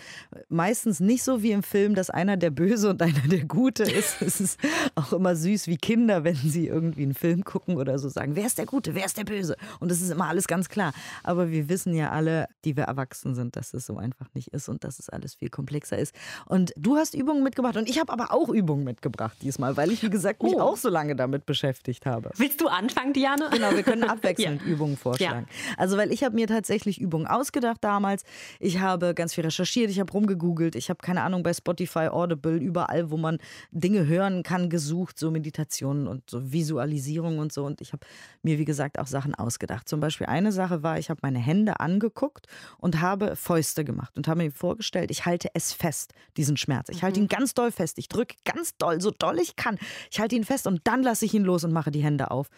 B: meistens nicht so wie im Film, dass einer der Böse und einer der Gute ist. Es ist auch immer süß wie Kinder, wenn sie irgendwie einen Film gucken oder so sagen, wer ist der Gute, wer ist der Böse? Und es ist immer alles ganz klar. Aber wir wissen ja alle, die wir erwachsen sind, dass es so einfach nicht ist und dass es alles viel komplexer ist. Und du hast Übungen mitgebracht und ich habe aber auch Übungen mitgebracht diesmal, weil ich, wie gesagt, mich oh. auch so lange damit beschäftigt habe.
C: Willst du anfangen, Diane?
B: Genau, wir können abwechselnd ja. Übungen vorschlagen. Ja. Also, weil ich habe mir tatsächlich Übungen ausgedacht damals. Ich habe ganz viel recherchiert, ich habe rumgegoogelt, ich habe keine Ahnung bei Spotify, Audible, überall, wo man Dinge hören kann, gesucht, so Meditationen und so Visualisierung und so. Und ich habe mir, wie gesagt, auch Sachen ausgedacht. Zum Beispiel eine Sache war, ich habe meine Hände angeguckt und habe Fäuste gemacht und habe mir vorgestellt, ich halte es fest, diesen Schmerz. Ich halte mhm. ihn ganz doll fest. Ich drücke ganz doll, so doll ich kann. Ich halte ihn fest und dann lasse ich ihn los und mache die Hände auf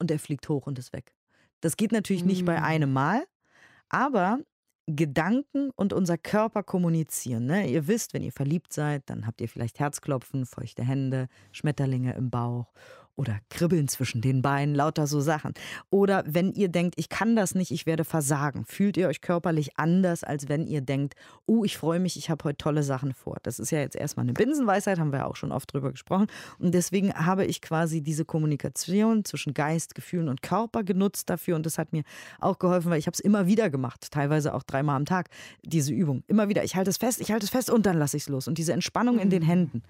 B: und er fliegt hoch und ist weg. Das geht natürlich nicht bei mm. einem Mal, aber Gedanken und unser Körper kommunizieren. Ne? Ihr wisst, wenn ihr verliebt seid, dann habt ihr vielleicht Herzklopfen, feuchte Hände, Schmetterlinge im Bauch. Oder Kribbeln zwischen den Beinen, lauter so Sachen. Oder wenn ihr denkt, ich kann das nicht, ich werde versagen, fühlt ihr euch körperlich anders, als wenn ihr denkt, oh, ich freue mich, ich habe heute tolle Sachen vor. Das ist ja jetzt erstmal eine Binsenweisheit, haben wir auch schon oft drüber gesprochen. Und deswegen habe ich quasi diese Kommunikation zwischen Geist, Gefühlen und Körper genutzt dafür. Und das hat mir auch geholfen, weil ich habe es immer wieder gemacht, teilweise auch dreimal am Tag, diese Übung. Immer wieder, ich halte es fest, ich halte es fest und dann lasse ich es los. Und diese Entspannung in den mhm. Händen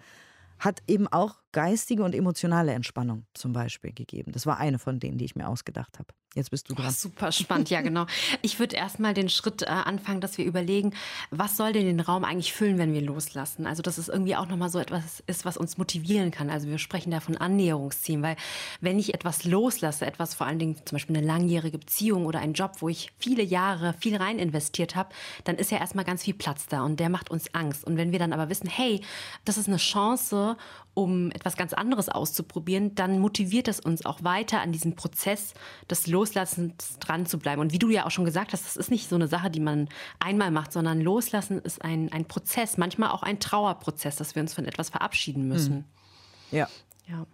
B: hat eben auch geistige und emotionale Entspannung zum Beispiel gegeben. Das war eine von denen, die ich mir ausgedacht habe. Jetzt bist du dran. Oh,
C: super spannend, ja genau. Ich würde erstmal den Schritt äh, anfangen, dass wir überlegen, was soll denn den Raum eigentlich füllen, wenn wir loslassen? Also dass es irgendwie auch nochmal so etwas ist, was uns motivieren kann. Also wir sprechen da von Annäherungsziehen, weil wenn ich etwas loslasse, etwas vor allen Dingen zum Beispiel eine langjährige Beziehung oder einen Job, wo ich viele Jahre viel rein investiert habe, dann ist ja erstmal ganz viel Platz da und der macht uns Angst. Und wenn wir dann aber wissen, hey, das ist eine Chance, um etwas ganz anderes auszuprobieren, dann motiviert es uns auch weiter an diesem Prozess des Loslassens dran zu bleiben. Und wie du ja auch schon gesagt hast, das ist nicht so eine Sache, die man einmal macht, sondern Loslassen ist ein, ein Prozess, manchmal auch ein Trauerprozess, dass wir uns von etwas verabschieden müssen. Mhm.
B: Ja. Ja.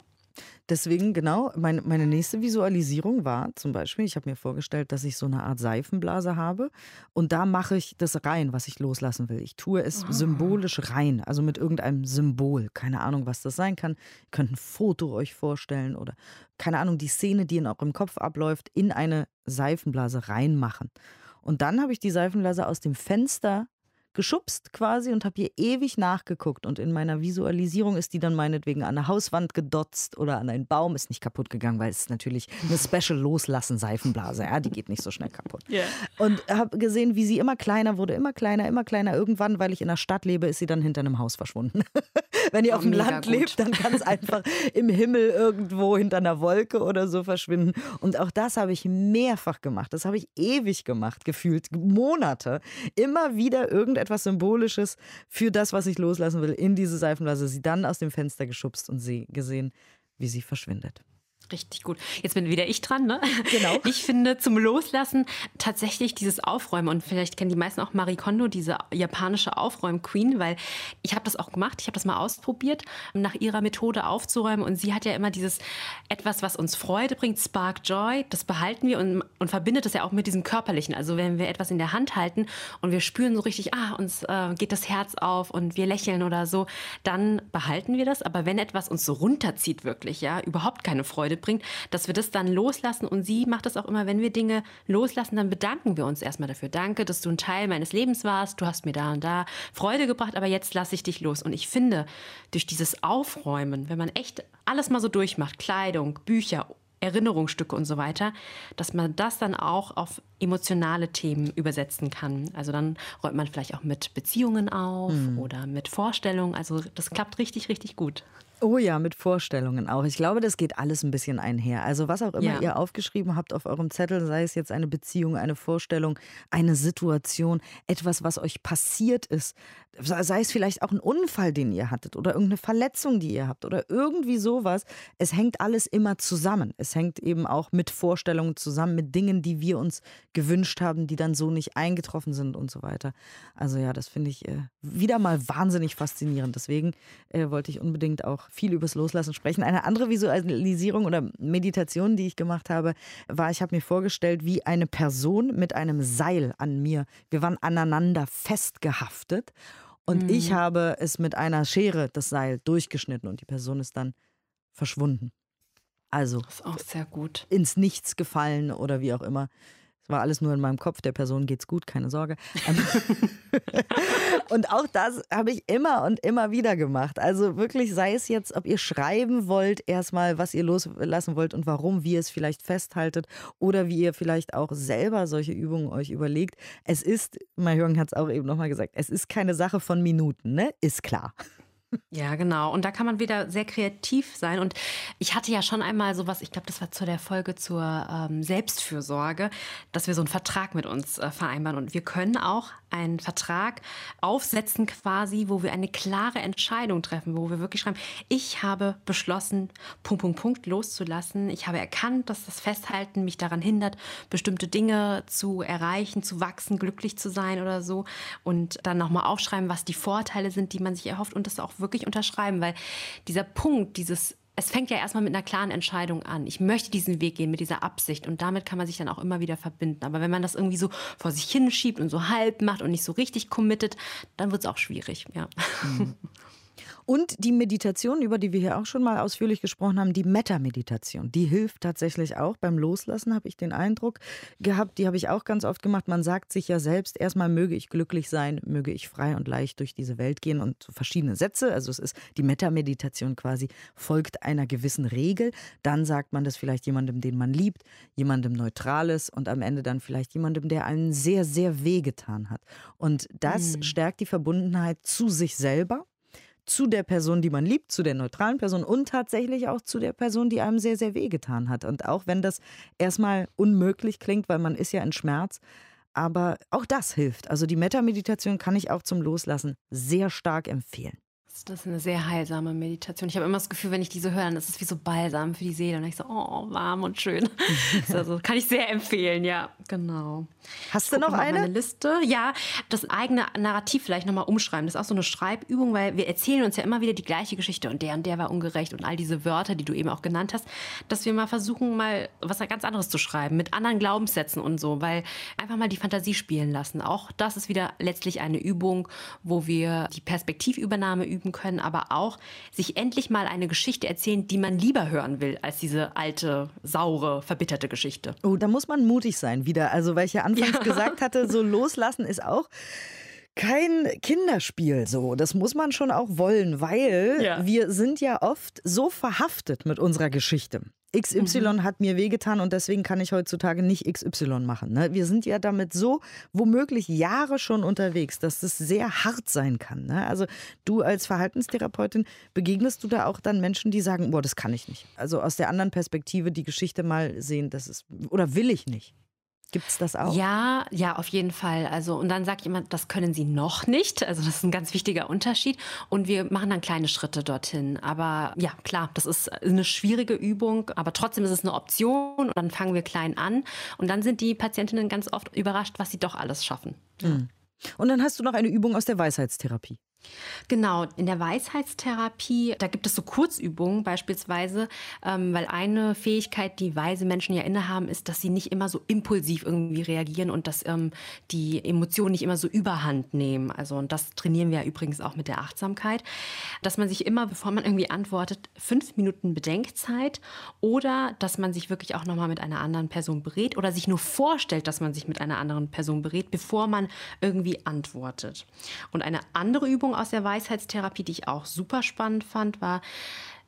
B: Deswegen, genau, meine, meine nächste Visualisierung war zum Beispiel, ich habe mir vorgestellt, dass ich so eine Art Seifenblase habe und da mache ich das rein, was ich loslassen will. Ich tue es oh. symbolisch rein, also mit irgendeinem Symbol. Keine Ahnung, was das sein kann. Ihr könnt ein Foto euch vorstellen oder keine Ahnung, die Szene, die in eurem Kopf abläuft, in eine Seifenblase reinmachen. Und dann habe ich die Seifenblase aus dem Fenster geschubst quasi und habe hier ewig nachgeguckt. Und in meiner Visualisierung ist die dann meinetwegen an eine Hauswand gedotzt oder an einen Baum, ist nicht kaputt gegangen, weil es natürlich eine Special Loslassen Seifenblase, ja, die geht nicht so schnell kaputt. Yeah. Und habe gesehen, wie sie immer kleiner wurde, immer kleiner, immer kleiner. Irgendwann, weil ich in der Stadt lebe, ist sie dann hinter einem Haus verschwunden. Wenn ihr oh, auf dem Land gut. lebt, dann kann es einfach im Himmel irgendwo hinter einer Wolke oder so verschwinden. Und auch das habe ich mehrfach gemacht. Das habe ich ewig gemacht, gefühlt Monate. Immer wieder irgendetwas etwas Symbolisches für das, was ich loslassen will, in diese Seifenblase, sie dann aus dem Fenster geschubst und sie gesehen, wie sie verschwindet.
C: Richtig gut. Jetzt bin wieder ich dran, ne? Genau. Ich finde zum Loslassen tatsächlich dieses Aufräumen und vielleicht kennen die meisten auch Marie Kondo, diese japanische Aufräum-Queen, weil ich habe das auch gemacht, ich habe das mal ausprobiert, nach ihrer Methode aufzuräumen und sie hat ja immer dieses etwas, was uns Freude bringt, Spark Joy, das behalten wir und, und verbindet das ja auch mit diesem körperlichen. Also wenn wir etwas in der Hand halten und wir spüren so richtig, ah, uns äh, geht das Herz auf und wir lächeln oder so, dann behalten wir das. Aber wenn etwas uns so runterzieht wirklich, ja, überhaupt keine Freude mitbringt, dass wir das dann loslassen. Und sie macht das auch immer, wenn wir Dinge loslassen, dann bedanken wir uns erstmal dafür. Danke, dass du ein Teil meines Lebens warst. Du hast mir da und da Freude gebracht, aber jetzt lasse ich dich los. Und ich finde, durch dieses Aufräumen, wenn man echt alles mal so durchmacht, Kleidung, Bücher, Erinnerungsstücke und so weiter, dass man das dann auch auf emotionale Themen übersetzen kann. Also dann räumt man vielleicht auch mit Beziehungen auf mhm. oder mit Vorstellungen. Also das klappt richtig, richtig gut.
B: Oh ja, mit Vorstellungen auch. Ich glaube, das geht alles ein bisschen einher. Also was auch immer ja. ihr aufgeschrieben habt auf eurem Zettel, sei es jetzt eine Beziehung, eine Vorstellung, eine Situation, etwas, was euch passiert ist, sei es vielleicht auch ein Unfall, den ihr hattet oder irgendeine Verletzung, die ihr habt oder irgendwie sowas. Es hängt alles immer zusammen. Es hängt eben auch mit Vorstellungen zusammen, mit Dingen, die wir uns gewünscht haben, die dann so nicht eingetroffen sind und so weiter. Also ja, das finde ich äh, wieder mal wahnsinnig faszinierend. Deswegen äh, wollte ich unbedingt auch viel übers Loslassen sprechen. Eine andere Visualisierung oder Meditation, die ich gemacht habe, war, ich habe mir vorgestellt, wie eine Person mit einem Seil an mir, wir waren aneinander festgehaftet und mhm. ich habe es mit einer Schere, das Seil, durchgeschnitten und die Person ist dann verschwunden. Also.
C: Das ist auch sehr gut.
B: Ins Nichts gefallen oder wie auch immer. Es war alles nur in meinem Kopf, der Person geht's gut, keine Sorge. Ähm, und auch das habe ich immer und immer wieder gemacht. Also wirklich, sei es jetzt, ob ihr schreiben wollt, erstmal, was ihr loslassen wollt und warum, wie ihr es vielleicht festhaltet oder wie ihr vielleicht auch selber solche Übungen euch überlegt. Es ist, Mahjong hat es auch eben nochmal gesagt, es ist keine Sache von Minuten, ne? Ist klar.
C: Ja, genau. Und da kann man wieder sehr kreativ sein. Und ich hatte ja schon einmal sowas, ich glaube, das war zu der Folge zur ähm, Selbstfürsorge, dass wir so einen Vertrag mit uns äh, vereinbaren. Und wir können auch einen Vertrag aufsetzen quasi, wo wir eine klare Entscheidung treffen, wo wir wirklich schreiben, ich habe beschlossen, Punkt, Punkt, Punkt loszulassen. Ich habe erkannt, dass das Festhalten mich daran hindert, bestimmte Dinge zu erreichen, zu wachsen, glücklich zu sein oder so. Und dann nochmal aufschreiben, was die Vorteile sind, die man sich erhofft und das auch wirklich unterschreiben, weil dieser Punkt, dieses es fängt ja erstmal mit einer klaren Entscheidung an. Ich möchte diesen Weg gehen mit dieser Absicht und damit kann man sich dann auch immer wieder verbinden. Aber wenn man das irgendwie so vor sich hinschiebt und so halb macht und nicht so richtig committet, dann wird es auch schwierig. Ja.
B: Und die Meditation, über die wir hier auch schon mal ausführlich gesprochen haben, die Metta-Meditation, die hilft tatsächlich auch beim Loslassen, habe ich den Eindruck gehabt. Die habe ich auch ganz oft gemacht. Man sagt sich ja selbst, erstmal möge ich glücklich sein, möge ich frei und leicht durch diese Welt gehen und so verschiedene Sätze. Also es ist die Metta-Meditation quasi folgt einer gewissen Regel. Dann sagt man das vielleicht jemandem, den man liebt, jemandem Neutrales und am Ende dann vielleicht jemandem, der einen sehr, sehr wehgetan hat. Und das mhm. stärkt die Verbundenheit zu sich selber zu der Person, die man liebt, zu der neutralen Person und tatsächlich auch zu der Person, die einem sehr, sehr wehgetan hat. Und auch wenn das erstmal unmöglich klingt, weil man ist ja in Schmerz, aber auch das hilft. Also die Metameditation kann ich auch zum Loslassen sehr stark empfehlen.
C: Das ist eine sehr heilsame Meditation. Ich habe immer das Gefühl, wenn ich diese höre, dann ist es wie so Balsam für die Seele. Und ich so, oh, warm und schön. also, kann ich sehr empfehlen, ja, genau.
B: Hast du noch eine?
C: Meine Liste. Ja, das eigene Narrativ vielleicht nochmal umschreiben. Das ist auch so eine Schreibübung, weil wir erzählen uns ja immer wieder die gleiche Geschichte und der und der war ungerecht und all diese Wörter, die du eben auch genannt hast, dass wir mal versuchen, mal was ganz anderes zu schreiben, mit anderen Glaubenssätzen und so, weil einfach mal die Fantasie spielen lassen. Auch das ist wieder letztlich eine Übung, wo wir die Perspektivübernahme üben können, aber auch sich endlich mal eine Geschichte erzählen, die man lieber hören will, als diese alte, saure, verbitterte Geschichte.
B: Oh, da muss man mutig sein wieder. Also, weil ich ja anfangs ja. gesagt hatte, so loslassen ist auch kein Kinderspiel so. Das muss man schon auch wollen, weil ja. wir sind ja oft so verhaftet mit unserer Geschichte. XY mhm. hat mir wehgetan und deswegen kann ich heutzutage nicht XY machen. Ne? Wir sind ja damit so womöglich Jahre schon unterwegs, dass das sehr hart sein kann. Ne? Also du als Verhaltenstherapeutin begegnest du da auch dann Menschen, die sagen, boah, das kann ich nicht. Also aus der anderen Perspektive die Geschichte mal sehen, das ist oder will ich nicht. Gibt es das auch?
C: Ja, ja, auf jeden Fall. Also, und dann sagt jemand, das können Sie noch nicht. Also, das ist ein ganz wichtiger Unterschied. Und wir machen dann kleine Schritte dorthin. Aber ja, klar, das ist eine schwierige Übung, aber trotzdem ist es eine Option. Und dann fangen wir klein an. Und dann sind die Patientinnen ganz oft überrascht, was sie doch alles schaffen.
B: Mhm. Und dann hast du noch eine Übung aus der Weisheitstherapie.
C: Genau, in der Weisheitstherapie, da gibt es so Kurzübungen beispielsweise, ähm, weil eine Fähigkeit, die weise Menschen ja innehaben, ist, dass sie nicht immer so impulsiv irgendwie reagieren und dass ähm, die Emotionen nicht immer so überhand nehmen. Also, und das trainieren wir ja übrigens auch mit der Achtsamkeit, dass man sich immer, bevor man irgendwie antwortet, fünf Minuten Bedenkzeit oder dass man sich wirklich auch nochmal mit einer anderen Person berät oder sich nur vorstellt, dass man sich mit einer anderen Person berät, bevor man irgendwie antwortet. Und eine andere Übung aus der Weisheitstherapie, die ich auch super spannend fand, war,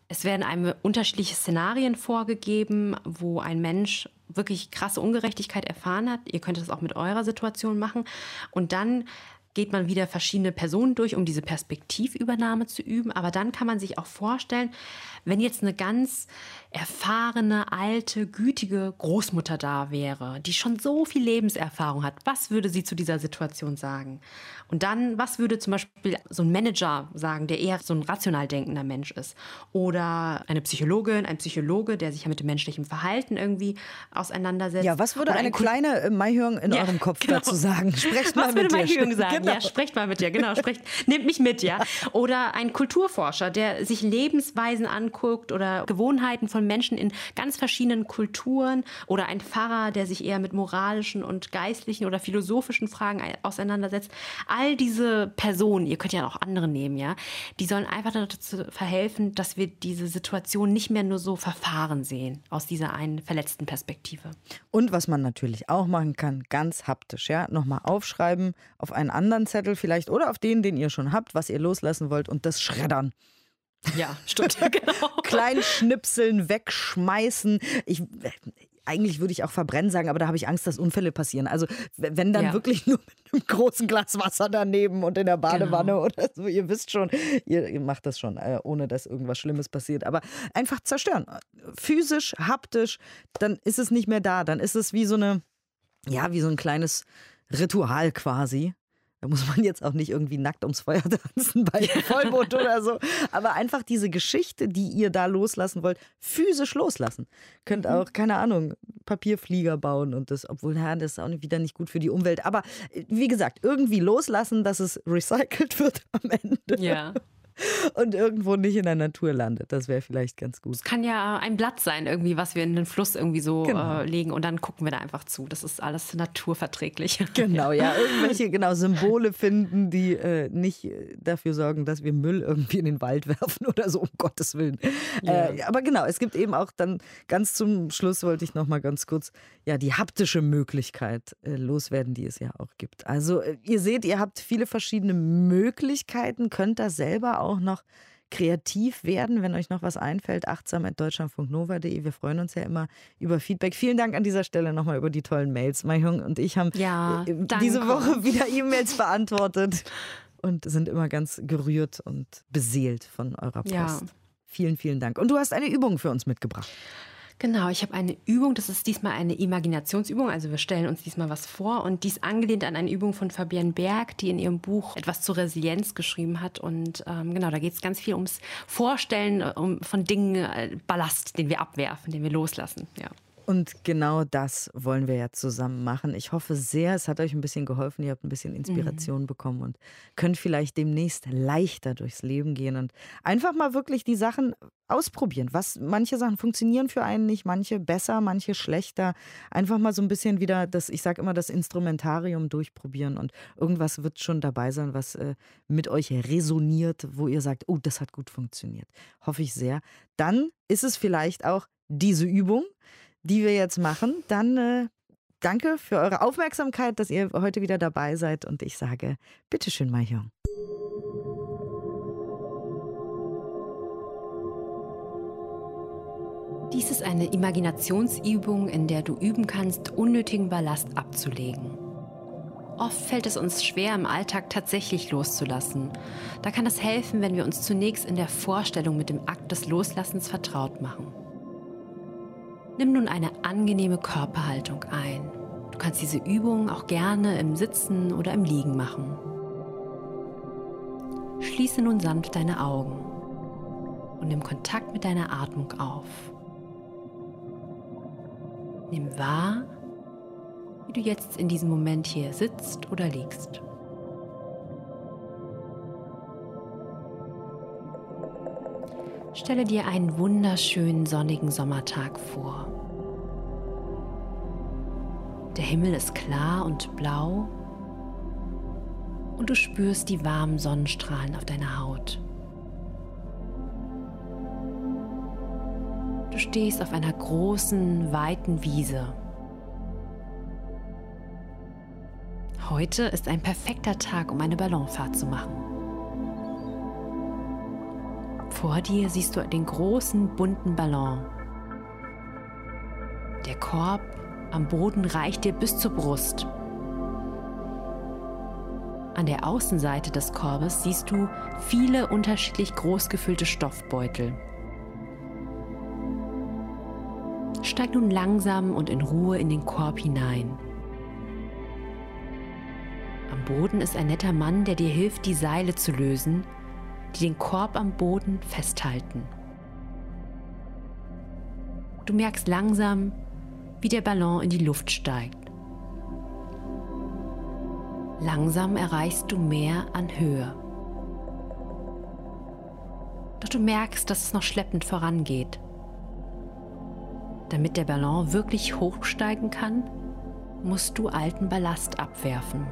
C: es werden einem unterschiedliche Szenarien vorgegeben, wo ein Mensch wirklich krasse Ungerechtigkeit erfahren hat. Ihr könnt das auch mit eurer Situation machen. Und dann geht man wieder verschiedene Personen durch, um diese Perspektivübernahme zu üben. Aber dann kann man sich auch vorstellen, wenn jetzt eine ganz erfahrene, alte, gütige Großmutter da wäre, die schon so viel Lebenserfahrung hat, was würde sie zu dieser Situation sagen? Und dann, was würde zum Beispiel so ein Manager sagen, der eher so ein rational denkender Mensch ist? Oder eine Psychologin, ein Psychologe, der sich ja mit dem menschlichen Verhalten irgendwie auseinandersetzt.
B: Ja, was würde eine ein kleine äh, Maihörn in ja, eurem Kopf genau. dazu sagen? Sprecht mal
C: was
B: mit
C: würde
B: Maihörn
C: sagen? Ja, sprecht mal mit dir, genau. Sprecht, nehmt mich mit, ja. Oder ein Kulturforscher, der sich Lebensweisen anguckt oder Gewohnheiten von Menschen in ganz verschiedenen Kulturen. Oder ein Pfarrer, der sich eher mit moralischen und geistlichen oder philosophischen Fragen auseinandersetzt all diese Personen, ihr könnt ja auch andere nehmen, ja, die sollen einfach dazu verhelfen, dass wir diese Situation nicht mehr nur so verfahren sehen, aus dieser einen verletzten Perspektive.
B: Und was man natürlich auch machen kann, ganz haptisch, ja, nochmal aufschreiben auf einen anderen Zettel vielleicht oder auf den, den ihr schon habt, was ihr loslassen wollt und das schreddern.
C: Ja, stimmt. genau.
B: Klein schnipseln, wegschmeißen. Ich, eigentlich würde ich auch verbrennen sagen, aber da habe ich Angst, dass Unfälle passieren. Also wenn dann ja. wirklich nur mit einem großen Glas Wasser daneben und in der Badewanne genau. oder so, ihr wisst schon, ihr, ihr macht das schon, äh, ohne dass irgendwas Schlimmes passiert. Aber einfach zerstören. Physisch, haptisch, dann ist es nicht mehr da. Dann ist es wie so eine, ja, wie so ein kleines Ritual quasi. Da muss man jetzt auch nicht irgendwie nackt ums Feuer tanzen bei Vollmond oder so. Aber einfach diese Geschichte, die ihr da loslassen wollt, physisch loslassen. Könnt mhm. auch, keine Ahnung, Papierflieger bauen und das, obwohl, ja, das ist auch wieder nicht gut für die Umwelt. Aber äh, wie gesagt, irgendwie loslassen, dass es recycelt wird am Ende.
C: Ja.
B: Und irgendwo nicht in der Natur landet. Das wäre vielleicht ganz gut.
D: Es kann ja ein Blatt sein, irgendwie, was wir in den Fluss irgendwie so genau. äh, legen und dann gucken wir da einfach zu. Das ist alles naturverträglich.
B: Genau, ja. Irgendwelche genau, Symbole finden, die äh, nicht dafür sorgen, dass wir Müll irgendwie in den Wald werfen oder so, um Gottes Willen. Ja. Äh, aber genau, es gibt eben auch dann ganz zum Schluss wollte ich noch mal ganz kurz ja die haptische Möglichkeit äh, loswerden, die es ja auch gibt. Also äh, ihr seht, ihr habt viele verschiedene Möglichkeiten, könnt da selber auch noch kreativ werden, wenn euch noch was einfällt. Achtsam.deutschlandfunknova.de. Wir freuen uns ja immer über Feedback. Vielen Dank an dieser Stelle nochmal über die tollen Mails. Mahjong und ich haben
D: ja,
B: äh, diese Woche wieder E-Mails beantwortet und sind immer ganz gerührt und beseelt von eurer Post. Ja. Vielen, vielen Dank. Und du hast eine Übung für uns mitgebracht.
D: Genau, ich habe eine Übung, das ist diesmal eine Imaginationsübung, also wir stellen uns diesmal was vor und dies angelehnt an eine Übung von Fabienne Berg, die in ihrem Buch etwas zur Resilienz geschrieben hat und ähm, genau, da geht es ganz viel ums Vorstellen um, von Dingen, äh, Ballast, den wir abwerfen, den wir loslassen, ja.
B: Und genau das wollen wir ja zusammen machen. Ich hoffe sehr, es hat euch ein bisschen geholfen. Ihr habt ein bisschen Inspiration mhm. bekommen und könnt vielleicht demnächst leichter durchs Leben gehen und einfach mal wirklich die Sachen ausprobieren. Was manche Sachen funktionieren für einen nicht, manche besser, manche schlechter. Einfach mal so ein bisschen wieder das, ich sage immer, das Instrumentarium durchprobieren und irgendwas wird schon dabei sein, was äh, mit euch resoniert, wo ihr sagt, oh, das hat gut funktioniert. Hoffe ich sehr. Dann ist es vielleicht auch diese Übung die wir jetzt machen, dann äh, danke für eure Aufmerksamkeit, dass ihr heute wieder dabei seid und ich sage, bitteschön, Mahjong.
C: Dies ist eine Imaginationsübung, in der du üben kannst, unnötigen Ballast abzulegen. Oft fällt es uns schwer, im Alltag tatsächlich loszulassen. Da kann es helfen, wenn wir uns zunächst in der Vorstellung mit dem Akt des Loslassens vertraut machen. Nimm nun eine angenehme Körperhaltung ein. Du kannst diese Übung auch gerne im Sitzen oder im Liegen machen. Schließe nun sanft deine Augen und nimm Kontakt mit deiner Atmung auf. Nimm wahr, wie du jetzt in diesem Moment hier sitzt oder liegst. Stelle dir einen wunderschönen sonnigen Sommertag vor. Der Himmel ist klar und blau und du spürst die warmen Sonnenstrahlen auf deiner Haut. Du stehst auf einer großen, weiten Wiese. Heute ist ein perfekter Tag, um eine Ballonfahrt zu machen. Vor dir siehst du den großen bunten Ballon. Der Korb am Boden reicht dir bis zur Brust. An der Außenseite des Korbes siehst du viele unterschiedlich groß gefüllte Stoffbeutel. Steig nun langsam und in Ruhe in den Korb hinein. Am Boden ist ein netter Mann, der dir hilft, die Seile zu lösen die den Korb am Boden festhalten. Du merkst langsam, wie der Ballon in die Luft steigt. Langsam erreichst du mehr an Höhe. Doch du merkst, dass es noch schleppend vorangeht. Damit der Ballon wirklich hochsteigen kann, musst du alten Ballast abwerfen.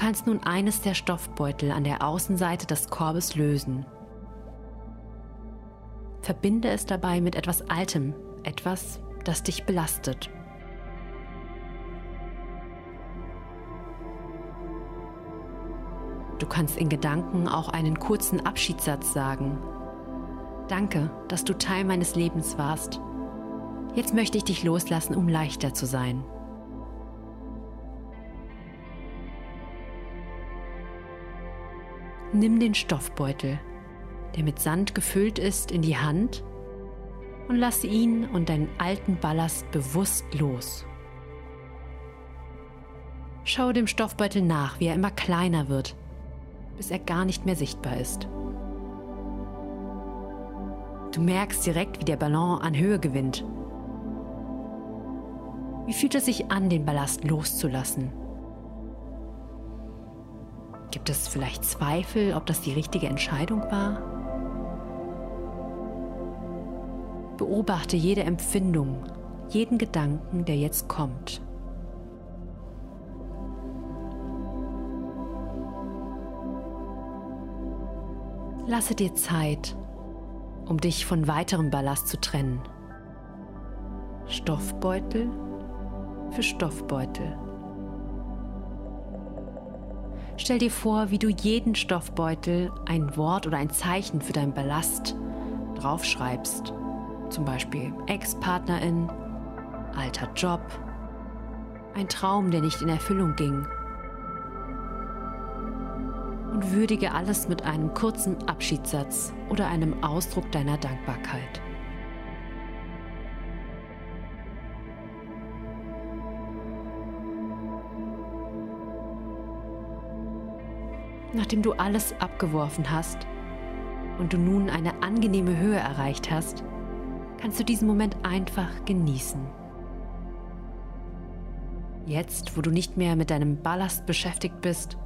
C: Kannst nun eines der Stoffbeutel an der Außenseite des Korbes lösen. Verbinde es dabei mit etwas Altem, etwas, das dich belastet. Du kannst in Gedanken auch einen kurzen Abschiedssatz sagen. Danke, dass du Teil meines Lebens warst. Jetzt möchte ich dich loslassen, um leichter zu sein. Nimm den Stoffbeutel, der mit Sand gefüllt ist, in die Hand und lass ihn und deinen alten Ballast bewusst los. Schau dem Stoffbeutel nach, wie er immer kleiner wird, bis er gar nicht mehr sichtbar ist. Du merkst direkt, wie der Ballon an Höhe gewinnt. Wie fühlt es sich an, den Ballast loszulassen? Gibt es vielleicht Zweifel, ob das die richtige Entscheidung war? Beobachte jede Empfindung, jeden Gedanken, der jetzt kommt. Lasse dir Zeit, um dich von weiterem Ballast zu trennen. Stoffbeutel für Stoffbeutel. Stell dir vor, wie du jeden Stoffbeutel ein Wort oder ein Zeichen für deinen Ballast draufschreibst. Zum Beispiel Ex-Partnerin, alter Job, ein Traum, der nicht in Erfüllung ging. Und würdige alles mit einem kurzen Abschiedssatz oder einem Ausdruck deiner Dankbarkeit. Nachdem du alles abgeworfen hast und du nun eine angenehme Höhe erreicht hast, kannst du diesen Moment einfach genießen. Jetzt, wo du nicht mehr mit deinem Ballast beschäftigt bist,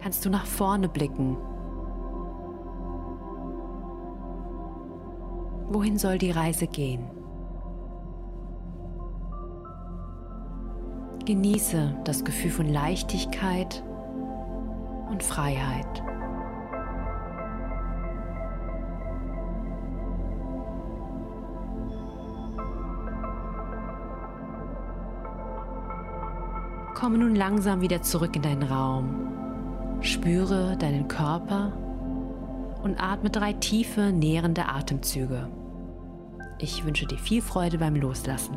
C: kannst du nach vorne blicken. Wohin soll die Reise gehen? Genieße das Gefühl von Leichtigkeit und Freiheit. Komme nun langsam wieder zurück in deinen Raum. Spüre deinen Körper und atme drei tiefe, nährende Atemzüge. Ich wünsche dir viel Freude beim Loslassen.